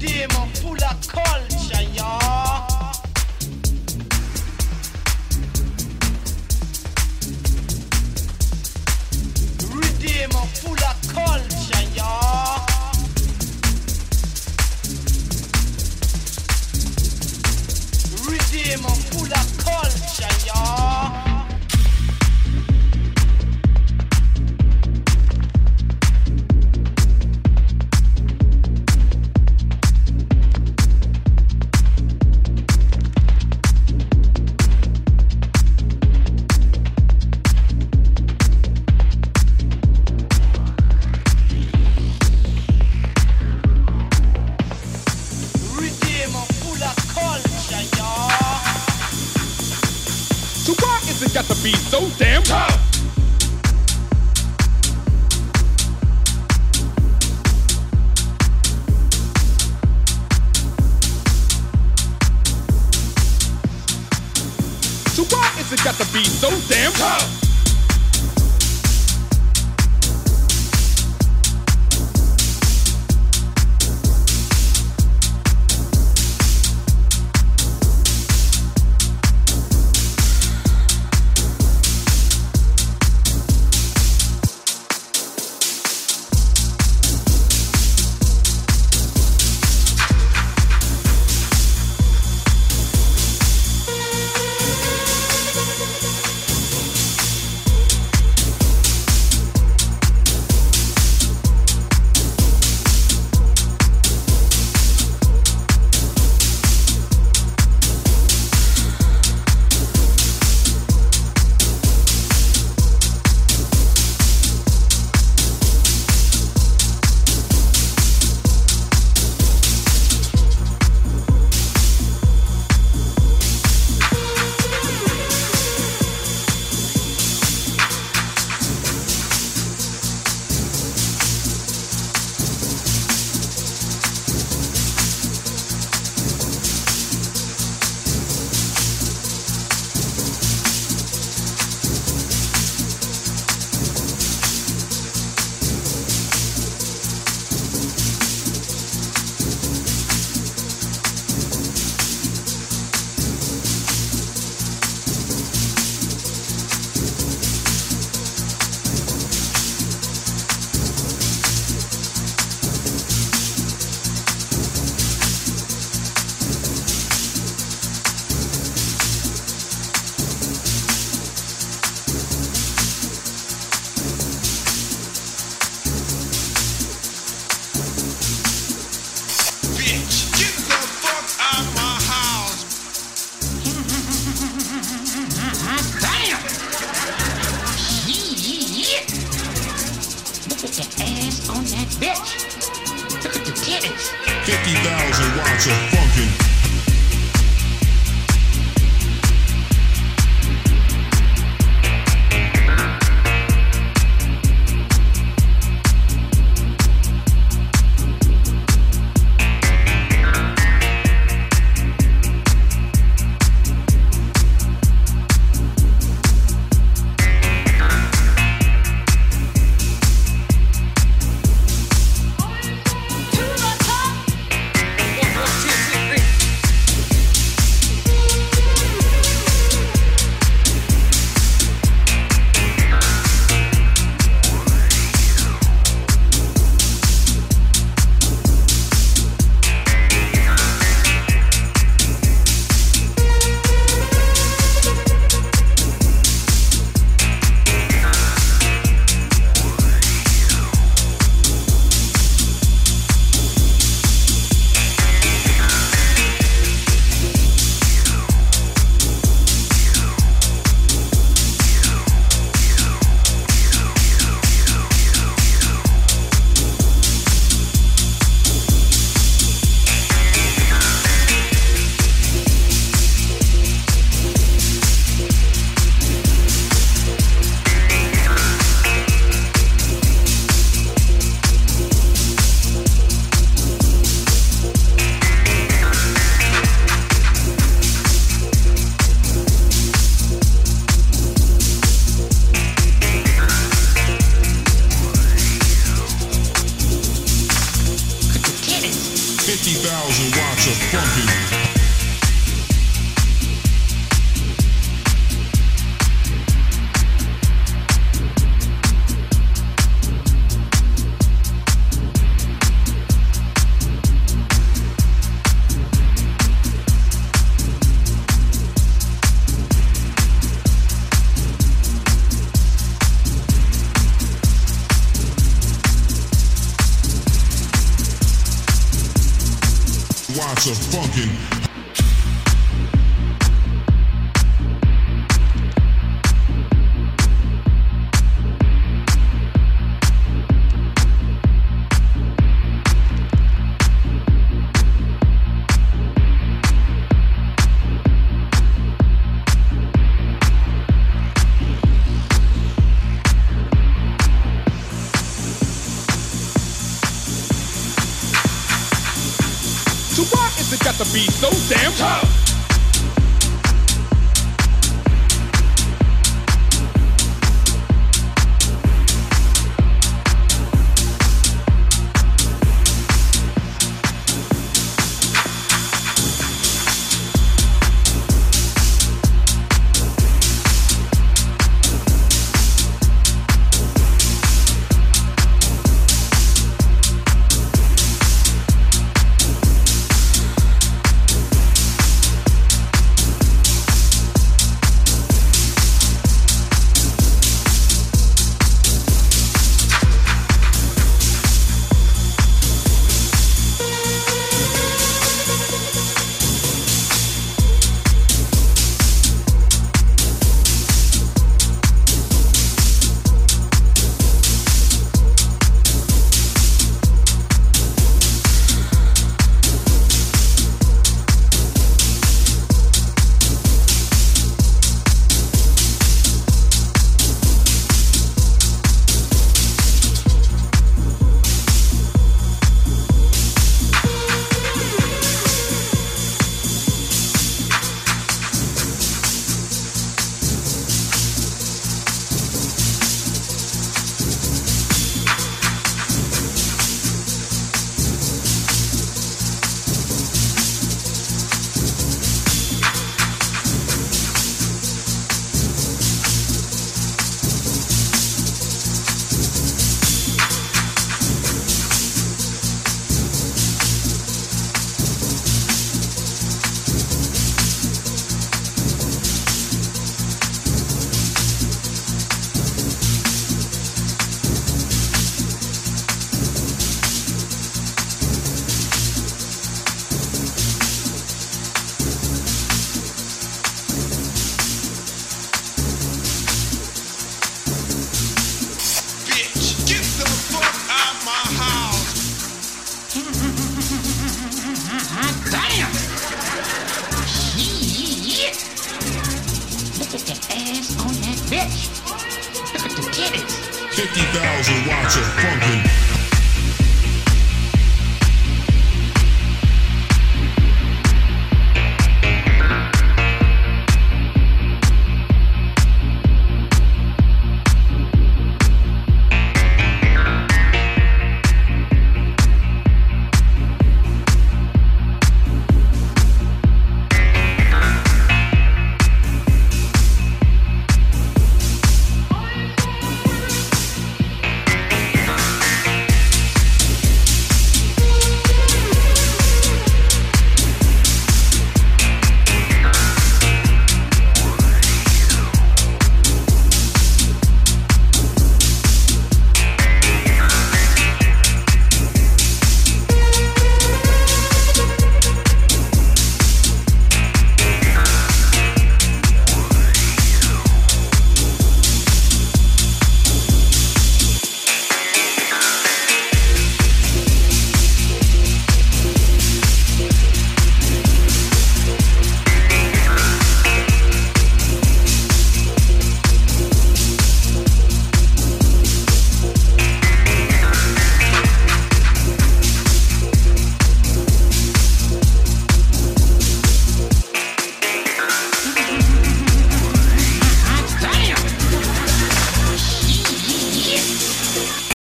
demon full of culture, y'all. Redeemer full of culture, y'all. Redeemer full of culture, y'all. be so damn tough. bitch. Look at the titties. 50,000 watts of fun. 50,000 watts of funkin'. Watts of funkin'. To be so damn tough. 50,000 watts of funkin'.